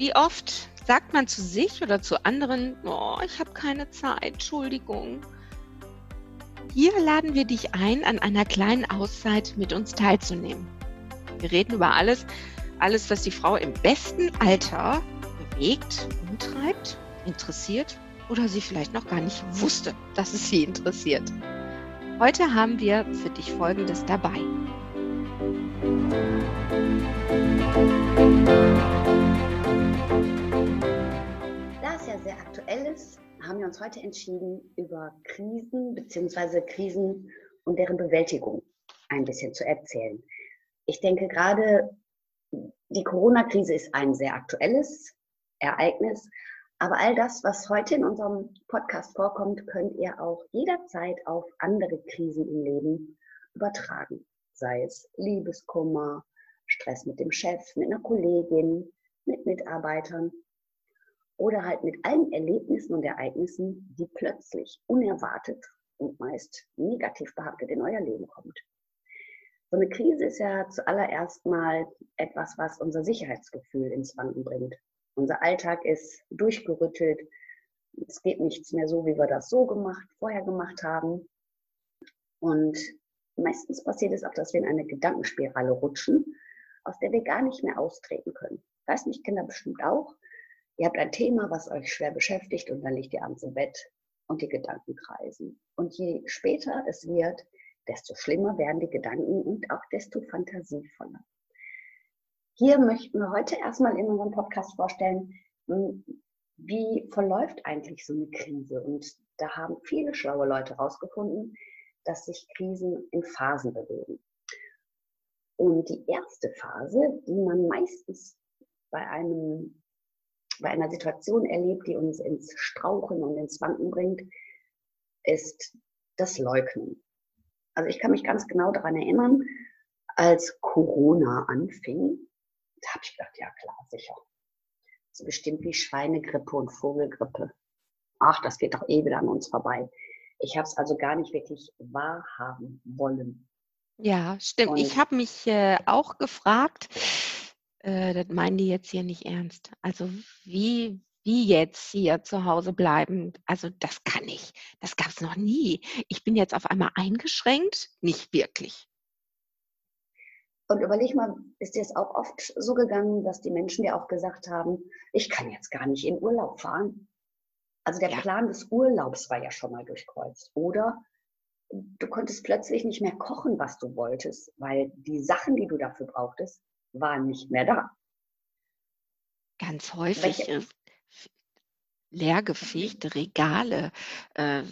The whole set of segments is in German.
Wie oft sagt man zu sich oder zu anderen, oh, ich habe keine Zeit, Entschuldigung. Hier laden wir dich ein, an einer kleinen Auszeit mit uns teilzunehmen. Wir reden über alles, alles, was die Frau im besten Alter bewegt, umtreibt, interessiert oder sie vielleicht noch gar nicht wusste, dass es sie interessiert. Heute haben wir für dich Folgendes dabei. Da ist, haben wir uns heute entschieden, über Krisen bzw. Krisen und deren Bewältigung ein bisschen zu erzählen. Ich denke gerade, die Corona-Krise ist ein sehr aktuelles Ereignis, aber all das, was heute in unserem Podcast vorkommt, könnt ihr auch jederzeit auf andere Krisen im Leben übertragen. Sei es Liebeskummer, Stress mit dem Chef, mit einer Kollegin, mit Mitarbeitern oder halt mit allen Erlebnissen und Ereignissen, die plötzlich unerwartet und meist negativ behaftet in euer Leben kommt. So eine Krise ist ja zuallererst mal etwas, was unser Sicherheitsgefühl ins Wanken bringt. Unser Alltag ist durchgerüttelt. Es geht nichts mehr so, wie wir das so gemacht, vorher gemacht haben. Und meistens passiert es auch, dass wir in eine Gedankenspirale rutschen, aus der wir gar nicht mehr austreten können. Weiß nicht, Kinder bestimmt auch. Ihr habt ein Thema, was euch schwer beschäftigt und dann liegt ihr abends im Bett und die Gedanken kreisen. Und je später es wird, desto schlimmer werden die Gedanken und auch desto fantasievoller. Hier möchten wir heute erstmal in unserem Podcast vorstellen, hm, wie verläuft eigentlich so eine Krise. Und da haben viele schlaue Leute herausgefunden, dass sich Krisen in Phasen bewegen. Und die erste Phase, die man meistens bei, einem, bei einer Situation erlebt, die uns ins Strauchen und ins Wanken bringt, ist das Leugnen. Also ich kann mich ganz genau daran erinnern, als Corona anfing, da habe ich gedacht, ja klar, sicher. Das ist bestimmt wie Schweinegrippe und Vogelgrippe. Ach, das geht doch eh wieder an uns vorbei. Ich habe es also gar nicht wirklich wahrhaben wollen. Ja, stimmt. Und ich habe mich äh, auch gefragt, äh, das meinen die jetzt hier nicht ernst. Also wie, wie jetzt hier zu Hause bleiben? Also das kann ich. Das gab es noch nie. Ich bin jetzt auf einmal eingeschränkt? Nicht wirklich. Und überleg mal, ist dir es auch oft so gegangen, dass die Menschen dir auch gesagt haben, ich kann jetzt gar nicht in Urlaub fahren? Also der ja. Plan des Urlaubs war ja schon mal durchkreuzt. Oder du konntest plötzlich nicht mehr kochen, was du wolltest, weil die Sachen, die du dafür brauchtest, waren nicht mehr da. Ganz häufig Welche? leergefegte Regale, äh,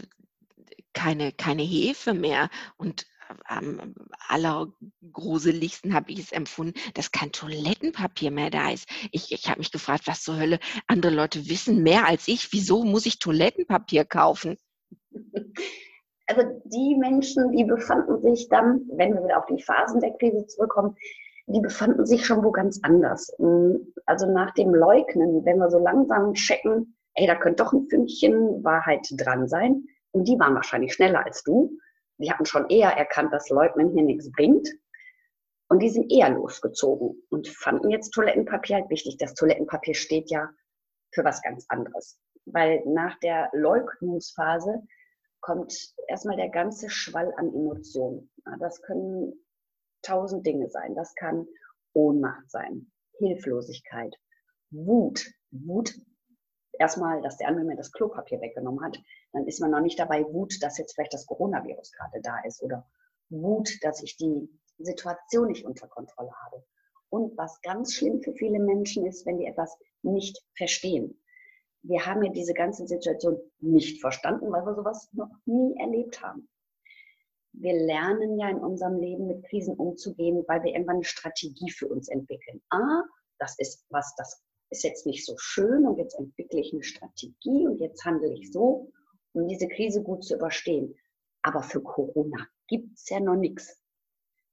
keine, keine Hefe mehr und am allergruseligsten habe ich es empfunden, dass kein Toilettenpapier mehr da ist. Ich, ich habe mich gefragt, was zur Hölle, andere Leute wissen mehr als ich. Wieso muss ich Toilettenpapier kaufen? Also die Menschen, die befanden sich dann, wenn wir wieder auf die Phasen der Krise zurückkommen, die befanden sich schon wo ganz anders. Also nach dem Leugnen, wenn wir so langsam checken, ey, da könnte doch ein Fünkchen Wahrheit dran sein. Und die waren wahrscheinlich schneller als du die hatten schon eher erkannt, dass Leugnen hier nichts bringt. Und die sind eher losgezogen und fanden jetzt Toilettenpapier halt wichtig. Das Toilettenpapier steht ja für was ganz anderes. Weil nach der Leugnungsphase kommt erstmal der ganze Schwall an Emotionen. Das können tausend Dinge sein. Das kann Ohnmacht sein, Hilflosigkeit, Wut. Wut erstmal, dass der andere mir das Klopapier weggenommen hat, dann ist man noch nicht dabei Wut, dass jetzt vielleicht das Coronavirus gerade da ist oder Wut, dass ich die Situation nicht unter Kontrolle habe. Und was ganz schlimm für viele Menschen ist, wenn die etwas nicht verstehen. Wir haben ja diese ganze Situation nicht verstanden, weil wir sowas noch nie erlebt haben. Wir lernen ja in unserem Leben mit Krisen umzugehen, weil wir irgendwann eine Strategie für uns entwickeln. Ah, das ist was, das ist jetzt nicht so schön und jetzt entwickle ich eine Strategie und jetzt handle ich so, um diese Krise gut zu überstehen. Aber für Corona gibt es ja noch nichts.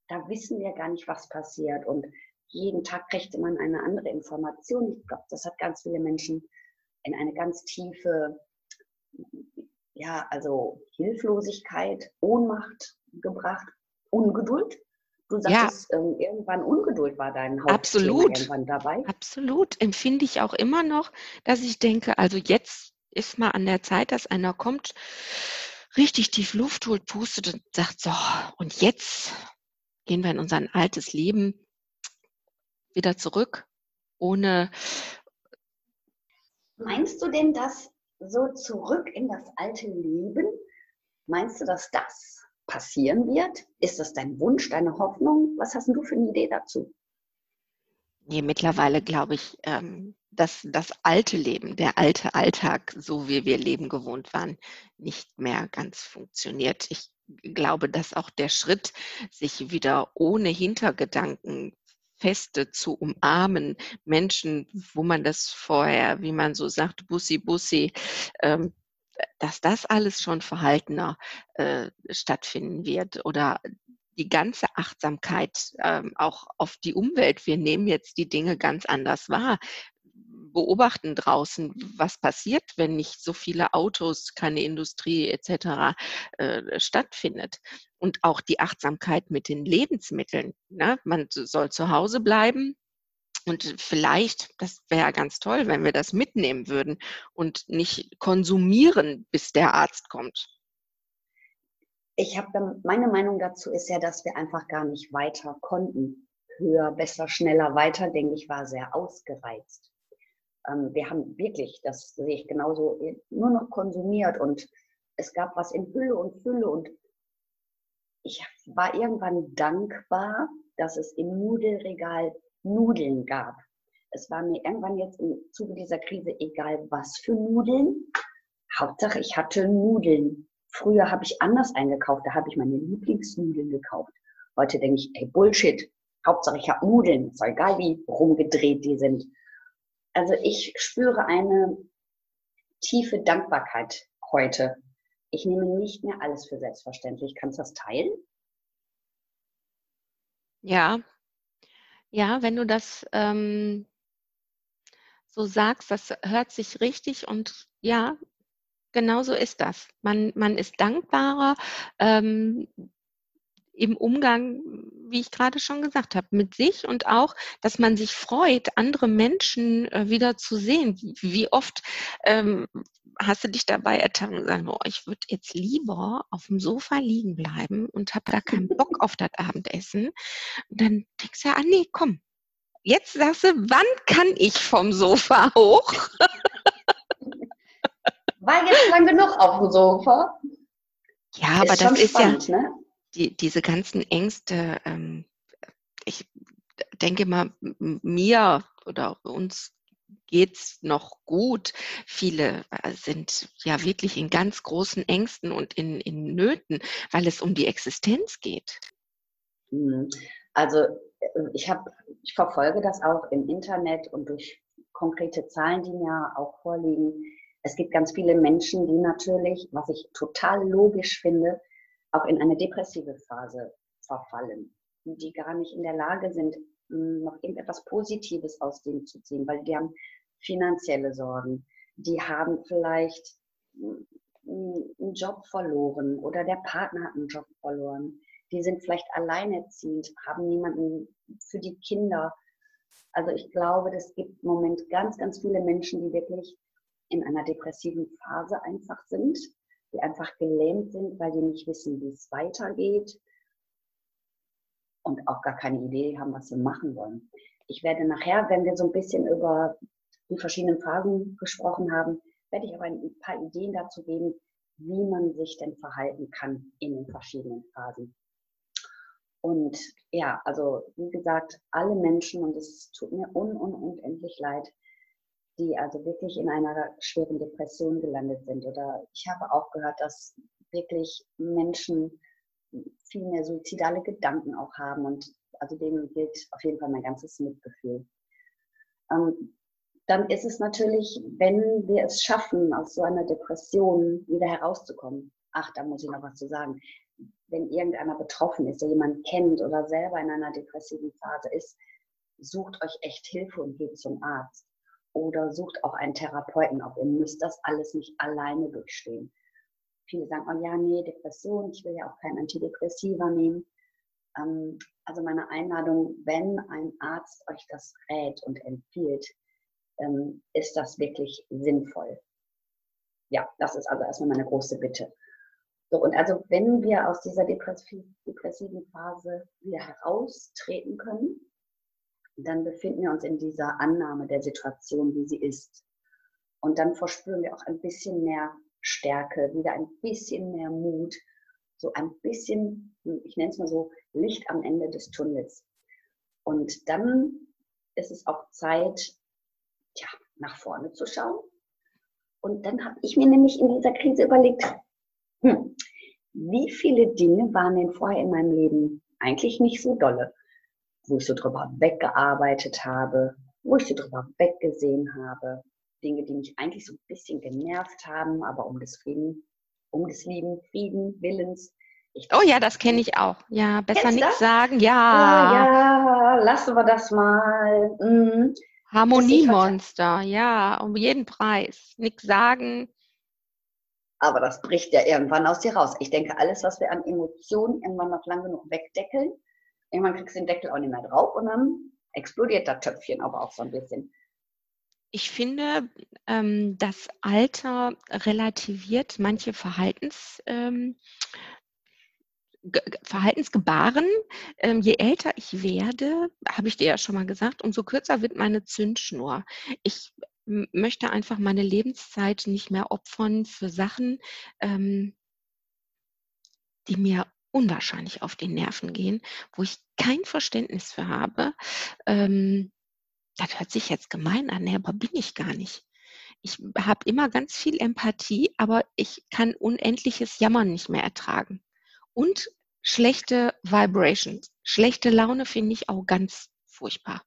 Da wissen wir gar nicht, was passiert. Und jeden Tag kriegt man eine andere Information. Ich glaube, das hat ganz viele Menschen in eine ganz tiefe, ja, also Hilflosigkeit, Ohnmacht gebracht, Ungeduld. Du sagst, ja. ähm, irgendwann Ungeduld war dein Hauptthema Absolut. irgendwann dabei. Absolut. Empfinde ich auch immer noch, dass ich denke, also jetzt ist mal an der Zeit, dass einer kommt, richtig tief Luft holt, pustet und sagt, so, und jetzt gehen wir in unser altes Leben wieder zurück, ohne. Meinst du denn, dass so zurück in das alte Leben, meinst du, dass das passieren wird? Ist das dein Wunsch, deine Hoffnung? Was hast du für eine Idee dazu? Nee, mittlerweile glaube ich, ähm, dass das alte Leben, der alte Alltag, so wie wir Leben gewohnt waren, nicht mehr ganz funktioniert. Ich glaube, dass auch der Schritt, sich wieder ohne Hintergedanken feste zu umarmen, Menschen, wo man das vorher, wie man so sagt, Bussi Bussi, ähm, dass das alles schon verhaltener äh, stattfinden wird oder die ganze Achtsamkeit ähm, auch auf die Umwelt. Wir nehmen jetzt die Dinge ganz anders wahr beobachten draußen, was passiert, wenn nicht so viele Autos, keine Industrie etc. Äh, stattfindet. Und auch die Achtsamkeit mit den Lebensmitteln. Ne? Man soll zu Hause bleiben, und vielleicht, das wäre ganz toll, wenn wir das mitnehmen würden und nicht konsumieren, bis der Arzt kommt. Ich habe meine Meinung dazu ist ja, dass wir einfach gar nicht weiter konnten. Höher, besser, schneller, weiter, denke ich, war sehr ausgereizt ähm, wir haben wirklich, das sehe ich genauso, nur noch konsumiert und es gab was in Hülle und Fülle und ich war irgendwann dankbar, dass es im Nudelregal Nudeln gab. Es war mir irgendwann jetzt im Zuge dieser Krise egal, was für Nudeln. Hauptsache, ich hatte Nudeln. Früher habe ich anders eingekauft, da habe ich meine Lieblingsnudeln gekauft. Heute denke ich, ey, Bullshit. Hauptsache, ich habe Nudeln. Ist egal, wie rumgedreht die sind. Also ich spüre eine tiefe Dankbarkeit heute. Ich nehme nicht mehr alles für selbstverständlich. Kannst du das teilen? Ja, ja, wenn du das ähm, so sagst, das hört sich richtig und ja, genau so ist das. Man, man ist dankbarer. Ähm, im Umgang, wie ich gerade schon gesagt habe, mit sich und auch, dass man sich freut, andere Menschen äh, wieder zu sehen. Wie oft ähm, hast du dich dabei ertappt und gesagt, oh, ich würde jetzt lieber auf dem Sofa liegen bleiben und habe da keinen Bock auf das Abendessen. Und dann denkst du ja, ah nee, komm. Jetzt sagst du, wann kann ich vom Sofa hoch? War jetzt lang genug auf dem Sofa. Ja, ist aber das ist spannend, ja, ne? Die, diese ganzen Ängste, ähm, ich denke mal, mir oder uns geht es noch gut. Viele äh, sind ja wirklich in ganz großen Ängsten und in, in Nöten, weil es um die Existenz geht. Mhm. Also äh, ich habe, ich verfolge das auch im Internet und durch konkrete Zahlen, die mir auch vorliegen. Es gibt ganz viele Menschen, die natürlich, was ich total logisch finde, auch in eine depressive Phase verfallen, die gar nicht in der Lage sind, hm, noch irgendetwas Positives aus dem zu ziehen, weil die haben finanzielle Sorgen, die haben vielleicht hm, einen Job verloren oder der Partner hat einen Job verloren, die sind vielleicht alleinerziehend, haben niemanden für die Kinder. Also ich glaube, es gibt im Moment ganz, ganz viele Menschen, die wirklich in einer depressiven Phase einfach sind die einfach gelähmt sind, weil die nicht wissen, wie es weitergeht und auch gar keine Idee haben, was sie machen wollen. Ich werde nachher, wenn wir so ein bisschen über die verschiedenen Phasen gesprochen haben, werde ich aber ein paar Ideen dazu geben, wie man sich denn verhalten kann in den verschiedenen Phasen. Und ja, also wie gesagt, alle Menschen, und es tut mir un, un unendlich leid, die also wirklich in einer schweren Depression gelandet sind. Oder ich habe auch gehört, dass wirklich Menschen viel mehr suizidale Gedanken auch haben. Und also denen gilt auf jeden Fall mein ganzes Mitgefühl. Ähm, dann ist es natürlich, wenn wir es schaffen, aus so einer Depression wieder herauszukommen. Ach, da muss ich noch was zu sagen. Wenn irgendeiner betroffen ist, der jemand kennt oder selber in einer depressiven Phase ist, sucht euch echt Hilfe und geht zum Arzt. Oder sucht auch einen Therapeuten auf. Ihr müsst das alles nicht alleine durchstehen. Viele sagen, oh ja, nee, Depression, ich will ja auch kein Antidepressiva nehmen. Ähm, also meine Einladung, wenn ein Arzt euch das rät und empfiehlt, ähm, ist das wirklich sinnvoll. Ja, das ist also erstmal meine große Bitte. So, und also wenn wir aus dieser depressiven Phase wieder heraustreten können, dann befinden wir uns in dieser Annahme der Situation, wie sie ist. Und dann verspüren wir auch ein bisschen mehr Stärke, wieder ein bisschen mehr Mut, so ein bisschen, ich nenne es mal so, Licht am Ende des Tunnels. Und dann ist es auch Zeit, tja, nach vorne zu schauen. Und dann habe ich mir nämlich in dieser Krise überlegt, hm, wie viele Dinge waren denn vorher in meinem Leben eigentlich nicht so dolle, wo ich so drüber weggearbeitet habe, wo ich so drüber weggesehen habe, Dinge, die mich eigentlich so ein bisschen genervt haben, aber um des Frieden, um des lieben Frieden, Willens. oh ja, das kenne ich auch. Ja, besser nichts sagen. Ja. ja. Ja, lassen wir das mal. Mhm. Harmoniemonster, ja, um jeden Preis. Nichts sagen. Aber das bricht ja irgendwann aus dir raus. Ich denke, alles, was wir an Emotionen irgendwann noch lange genug wegdeckeln, irgendwann kriegst du den Deckel auch nicht mehr drauf und dann explodiert das Töpfchen aber auch so ein bisschen. Ich finde, ähm, das Alter relativiert manche Verhaltens, ähm, Verhaltensgebaren. Ähm, je älter ich werde, habe ich dir ja schon mal gesagt, umso kürzer wird meine Zündschnur. Ich möchte einfach meine Lebenszeit nicht mehr opfern für Sachen, ähm, die mir unwahrscheinlich auf die Nerven gehen, wo ich kein Verständnis für habe. Ähm, das hört sich jetzt gemein an, aber bin ich gar nicht. Ich habe immer ganz viel Empathie, aber ich kann unendliches Jammern nicht mehr ertragen. Und schlechte Vibrations. Schlechte Laune finde ich auch ganz furchtbar.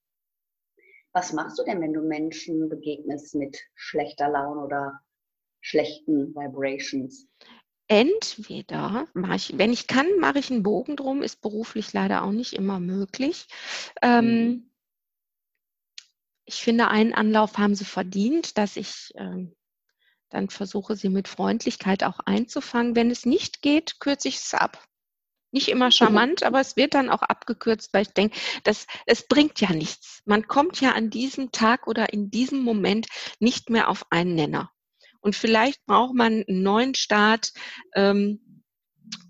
Was machst du denn, wenn du Menschen begegnest mit schlechter Laune oder schlechten Vibrations? Entweder mache ich, wenn ich kann, mache ich einen Bogen drum, ist beruflich leider auch nicht immer möglich. Ähm, mhm. ich finde, einen Anlauf haben sie verdient, dass ich ähm, dann versuche, sie mit Freundlichkeit auch einzufangen. Wenn es nicht geht, kürze ich es ab. Nicht immer charmant, aber es wird dann auch abgekürzt, weil ich denke, das, es bringt ja nichts. Man kommt ja an diesem Tag oder in diesem Moment nicht mehr auf einen Nenner. Und vielleicht braucht man einen neuen Start, ähm,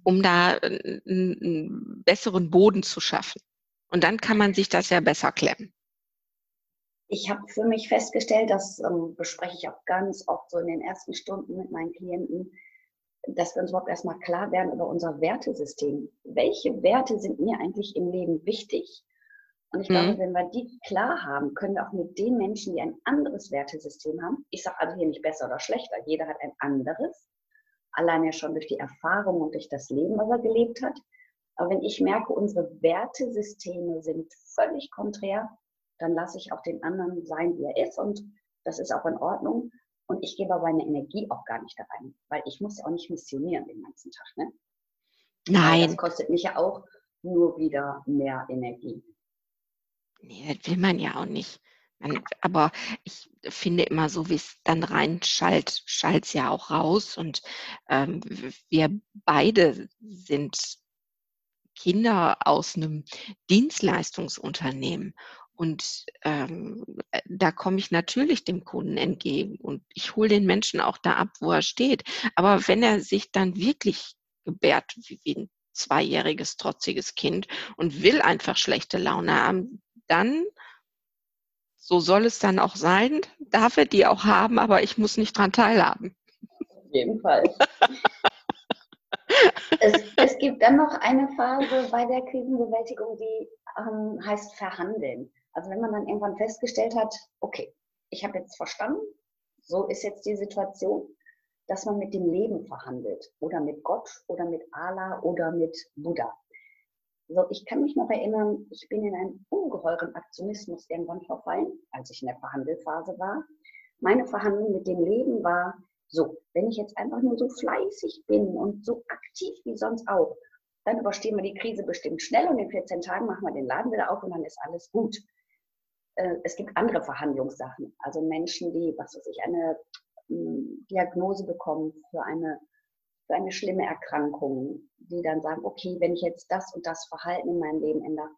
um da einen, einen besseren Boden zu schaffen. Und dann kann man sich das ja besser klemmen. Ich habe für mich festgestellt, das ähm, bespreche ich auch ganz oft so in den ersten Stunden mit meinen Klienten, dass wir uns überhaupt erstmal klar werden über unser Wertesystem. Welche Werte sind mir eigentlich im Leben wichtig? Und ich mhm. glaube, wenn wir die klar haben, können wir auch mit den Menschen, die ein anderes Wertesystem haben, ich sage also hier nicht besser oder schlechter, jeder hat ein anderes, alleine schon durch die Erfahrung und durch das Leben, was er gelebt hat. Aber wenn ich merke, unsere Wertesysteme sind völlig konträr, dann lasse ich auch den anderen sein, wie er ist und das ist auch in Ordnung. Und ich gebe aber meine Energie auch gar nicht da rein, weil ich muss ja auch nicht missionieren den ganzen Tag. Ne? Nein. das kostet mich ja auch nur wieder mehr Energie. Nee, das will man ja auch nicht. Man, aber ich finde immer so, wie es dann reinschallt, schallt es ja auch raus. Und ähm, wir beide sind Kinder aus einem Dienstleistungsunternehmen. Und ähm, äh, da komme ich natürlich dem Kunden entgegen und ich hole den Menschen auch da ab, wo er steht. Aber wenn er sich dann wirklich gebärt wie, wie ein zweijähriges, trotziges Kind und will einfach schlechte Laune haben, dann, so soll es dann auch sein, darf er die auch haben, aber ich muss nicht dran teilhaben. Auf jeden Fall. es, es, gibt dann noch eine Phase bei der Krisenbewältigung, die ähm, heißt Verhandeln. Also wenn man dann irgendwann festgestellt hat, okay, ich habe jetzt verstanden, so ist jetzt die Situation, dass man mit dem Leben verhandelt oder mit Gott oder mit Allah oder mit Buddha. So, ich kann mich noch erinnern, ich bin in einen ungeheuren Aktionismus irgendwann verfallen, als ich in der Verhandelphase war. Meine Verhandlung mit dem Leben war, so, wenn ich jetzt einfach nur so fleißig bin und so aktiv wie sonst auch, dann überstehen wir die Krise bestimmt schnell und in 14 Tagen machen wir den Laden wieder auf und dann ist alles gut. Äh, es gibt andere Verhandlungssachen, also Menschen, die, was weiß ich, eine hm, Diagnose bekommen für eine, für eine schlimme Erkrankung, die dann sagen, okay, wenn ich jetzt das und das Verhalten in meinem Leben ändere,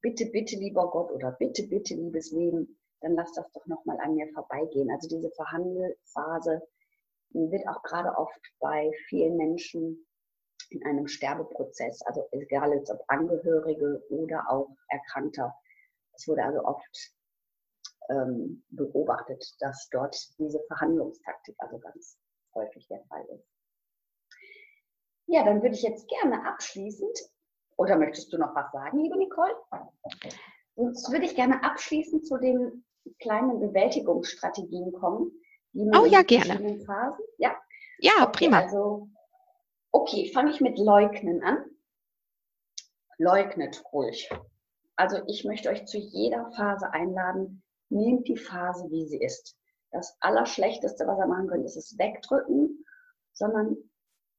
bitte, bitte, lieber Gott oder bitte, bitte, liebes Leben, dann lass das doch nochmal an mir vorbeigehen. Also diese Verhandelphase wird auch gerade oft bei vielen Menschen in einem Sterbeprozess, also egal ob Angehörige oder auch Erkrankter. Es wurde also oft ähm, beobachtet, dass dort diese Verhandlungstaktik also ganz häufig der Fall ist. Ja, dann würde ich jetzt gerne abschließend, oder möchtest du noch was sagen, liebe Nicole? Sonst würde ich gerne abschließend zu den kleinen Bewältigungsstrategien kommen, die man oh, ja, in gerne. Phasen. Ja, ja okay, prima. Also, okay, fange ich mit Leugnen an. Leugnet ruhig. Also ich möchte euch zu jeder Phase einladen, nehmt die Phase, wie sie ist. Das Allerschlechteste, was ihr machen könnt, ist es wegdrücken, sondern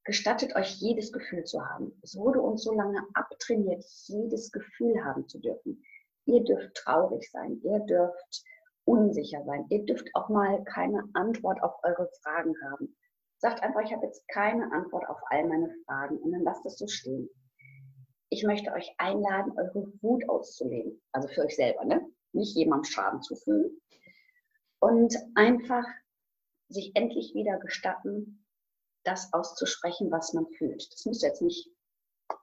gestattet euch jedes Gefühl zu haben. Es wurde uns so lange abtrainiert, jedes Gefühl haben zu dürfen. Ihr dürft traurig sein, ihr dürft unsicher sein, ihr dürft auch mal keine Antwort auf eure Fragen haben. Sagt einfach, ich habe jetzt keine Antwort auf all meine Fragen und dann lasst es so stehen ich möchte euch einladen, eure Wut auszuleben. Also für euch selber, ne? Nicht jemandem Schaden zufügen. Und einfach sich endlich wieder gestatten, das auszusprechen, was man fühlt. Das müsst ihr jetzt nicht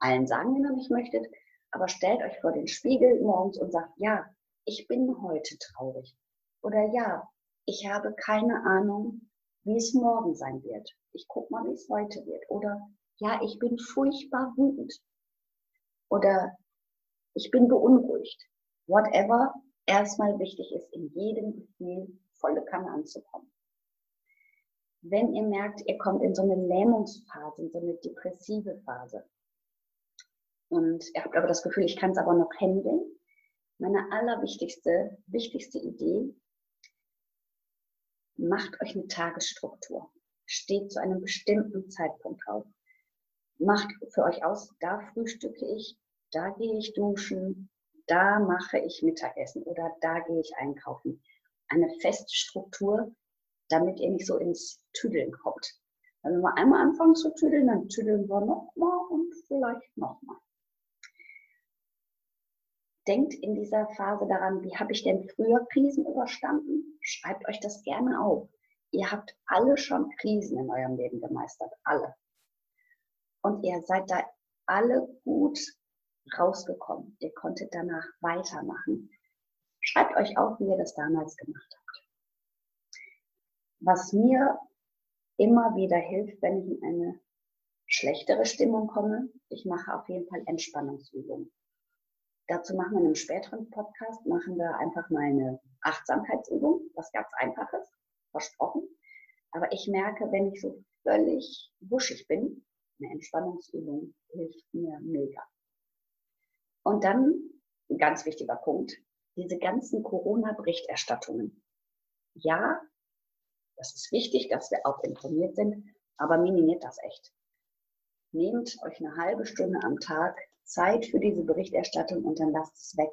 allen sagen, wenn ihr nicht möchtet, aber stellt euch vor den Spiegel morgens und sagt, ja, ich bin heute traurig. Oder ja, ich habe keine Ahnung, wie es morgen sein wird. Ich gucke mal, wie es heute wird. Oder ja, ich bin furchtbar wütend oder ich bin beunruhigt. Whatever erstmal wichtig ist, in jedem Gefühl volle Kanne anzukommen. Wenn ihr merkt, ihr kommt in so eine Lähmungsphase, in so eine depressive Phase und ihr habt aber das Gefühl, ich kann es aber noch handeln, meine allerwichtigste, wichtigste Idee, macht euch eine Tagesstruktur. Steht zu einem bestimmten Zeitpunkt auf. Macht für euch aus, da frühstücke ich, da gehe ich duschen, da mache ich Mittagessen oder da gehe ich einkaufen. Eine feste Struktur, damit ihr nicht so ins Tüdeln kommt. Wenn wir einmal anfangen zu tüdeln, dann tüdeln wir nochmal und vielleicht nochmal. Denkt in dieser Phase daran, wie habe ich denn früher Krisen überstanden? Schreibt euch das gerne auf. Ihr habt alle schon Krisen in eurem Leben gemeistert, alle. Und ihr seid da alle gut rausgekommen. Ihr konntet danach weitermachen. Schreibt euch auf, wie ihr das damals gemacht habt. Was mir immer wieder hilft, wenn ich in eine schlechtere Stimmung komme, ich mache auf jeden Fall Entspannungsübungen. Dazu machen wir in einem späteren Podcast, machen wir einfach mal eine Achtsamkeitsübung, was ganz einfaches, versprochen. Aber ich merke, wenn ich so völlig wuschig bin, eine Entspannungsübung hilft mir mega. Und dann, ein ganz wichtiger Punkt, diese ganzen Corona-Berichterstattungen. Ja, das ist wichtig, dass wir auch informiert sind, aber minimiert das echt. Nehmt euch eine halbe Stunde am Tag Zeit für diese Berichterstattung und dann lasst es weg.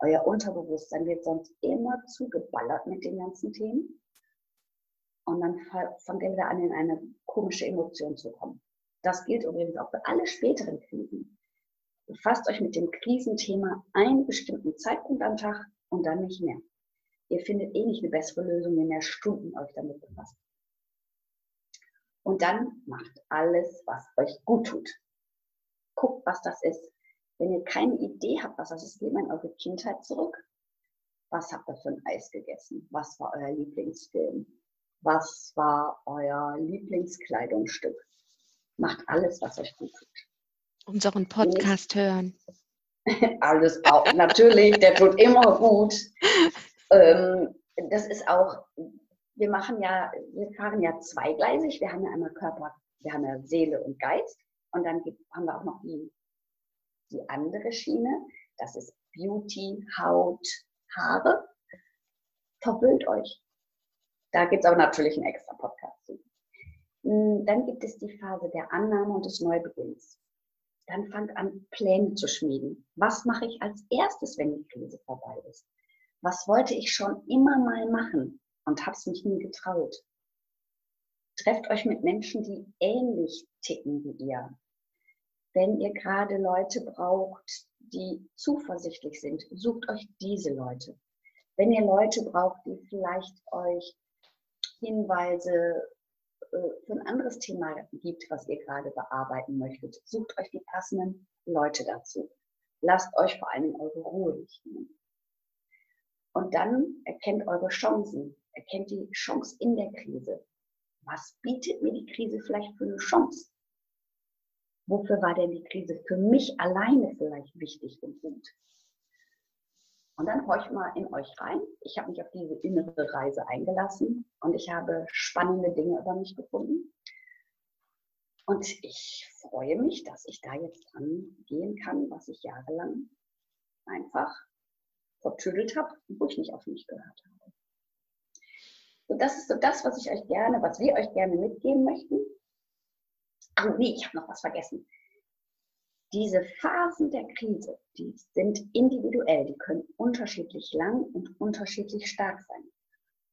Euer Unterbewusstsein wird sonst immer zugeballert mit den ganzen Themen. Und dann fangt ihr wieder an, in eine komische Emotion zu kommen. Das gilt übrigens auch für alle späteren Krisen. Befasst euch mit dem Krisenthema einen bestimmten Zeitpunkt am Tag und dann nicht mehr. Ihr findet eh nicht eine bessere Lösung, wenn ihr Stunden euch damit befasst. Und dann macht alles, was euch gut tut. Guckt, was das ist. Wenn ihr keine Idee habt, was das ist, geht mal in eure Kindheit zurück. Was habt ihr für ein Eis gegessen? Was war euer Lieblingsfilm? Was war euer Lieblingskleidungsstück? Macht alles, was euch gut tut unseren Podcast hören. Alles auch, natürlich, der tut immer gut. Ähm, das ist auch, wir machen ja, wir fahren ja zweigleisig. Wir haben ja einmal Körper, wir haben ja Seele und Geist und dann gibt, haben wir auch noch die die andere Schiene, das ist Beauty, Haut, Haare. Verwöhnt euch. Da gibt es aber natürlich einen extra Podcast zu. Hm, dann gibt es die Phase der Annahme und des Neubeginns. Dann fangt an, Pläne zu schmieden. Was mache ich als erstes, wenn die Krise vorbei ist? Was wollte ich schon immer mal machen und habe es mich nie getraut? Trefft euch mit Menschen, die ähnlich ticken wie ihr. Wenn ihr gerade Leute braucht, die zuversichtlich sind, sucht euch diese Leute. Wenn ihr Leute braucht, die vielleicht euch Hinweise äh, für ein anderes Thema gibt, was ihr gerade bearbeiten möchtet, sucht euch die passenden Leute dazu. Lasst euch vor allem eure Ruhe nicht nehmen. Und dann erkennt eure Chancen, erkennt die Chance in der Krise. Was bietet mir die Krise vielleicht für eine Chance? Wofür war denn die Krise für mich alleine vielleicht wichtig und gut? Und dann horch mal in euch rein. Ich habe mich auf diese innere Reise eingelassen und ich habe spannende Dinge über mich gefunden. Und ich freue mich, dass ich da jetzt dran gehen kann, was ich jahrelang einfach vertüdelt habe, wo ich nicht auf mich gehört habe. So, das ist so das, was ich euch gerne, was wir euch gerne mitgeben möchten. Ach nee, ich habe noch was vergessen. Diese Phasen der Krise, die sind individuell, die können unterschiedlich lang und unterschiedlich stark sein.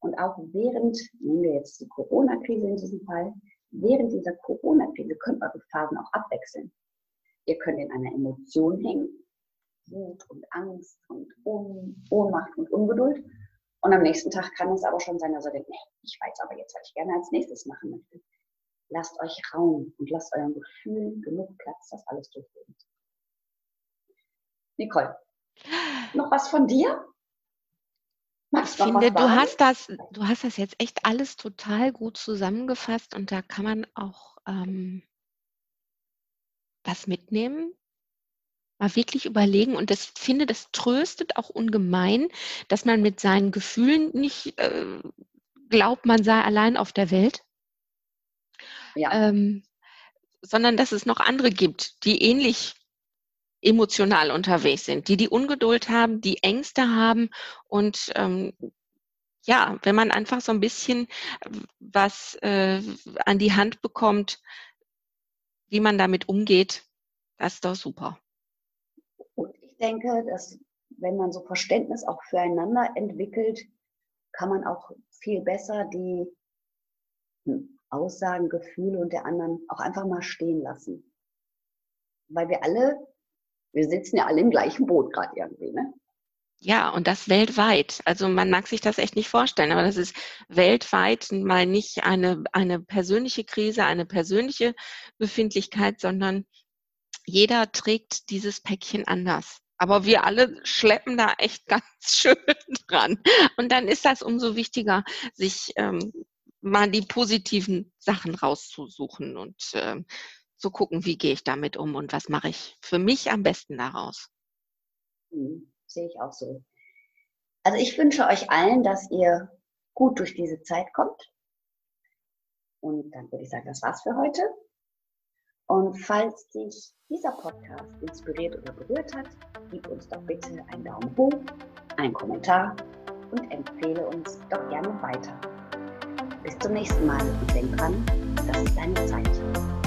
Und auch während, nehmen wir jetzt die Corona-Krise in diesem Fall, während dieser Corona-Krise können eure Phasen auch abwechseln. Ihr könnt in einer Emotion hängen, Wut und Angst und Ohnmacht und Ungeduld. Und am nächsten Tag kann es aber schon sein, dass ihr denkt, nee, ich weiß aber jetzt, was ich gerne als nächstes machen möchte. Lasst euch Raum und lasst euren Gefühlen genug Platz, das alles durchleben. Nicole, noch was von dir? Ich finde, du hast, das, du hast das jetzt echt alles total gut zusammengefasst und da kann man auch ähm, was mitnehmen, mal wirklich überlegen und das finde, das tröstet auch ungemein, dass man mit seinen Gefühlen nicht äh, glaubt, man sei allein auf der Welt, ja. ähm, sondern dass es noch andere gibt, die ähnlich emotional unterwegs sind, die die Ungeduld haben, die Ängste haben und ähm, ja, wenn man einfach so ein bisschen was äh, an die Hand bekommt, wie man damit umgeht, das ist doch super. Denke, dass wenn man so Verständnis auch füreinander entwickelt, kann man auch viel besser die hm, Aussagen, Gefühle und der anderen auch einfach mal stehen lassen. Weil wir alle, wir sitzen ja alle im gleichen Boot gerade irgendwie, ne? Ja, und das weltweit. Also man mag sich das echt nicht vorstellen, aber das ist weltweit mal nicht eine, eine persönliche Krise, eine persönliche Befindlichkeit, sondern jeder trägt dieses Päckchen anders. Aber wir alle schleppen da echt ganz schön dran. Und dann ist das umso wichtiger, sich ähm, mal die positiven Sachen rauszusuchen und äh, zu gucken, wie gehe ich damit um und was mache ich für mich am besten daraus. Hm, sehe ich auch so. Also ich wünsche euch allen, dass ihr gut durch diese Zeit kommt. Und dann würde ich sagen, das war's für heute. Und falls dich dieser Podcast inspiriert oder berührt hat, gib uns doch bitte einen Daumen hoch, einen Kommentar und empfehle uns doch gerne weiter. Bis zum nächsten Mal und denk dran, das ist deine Zeit.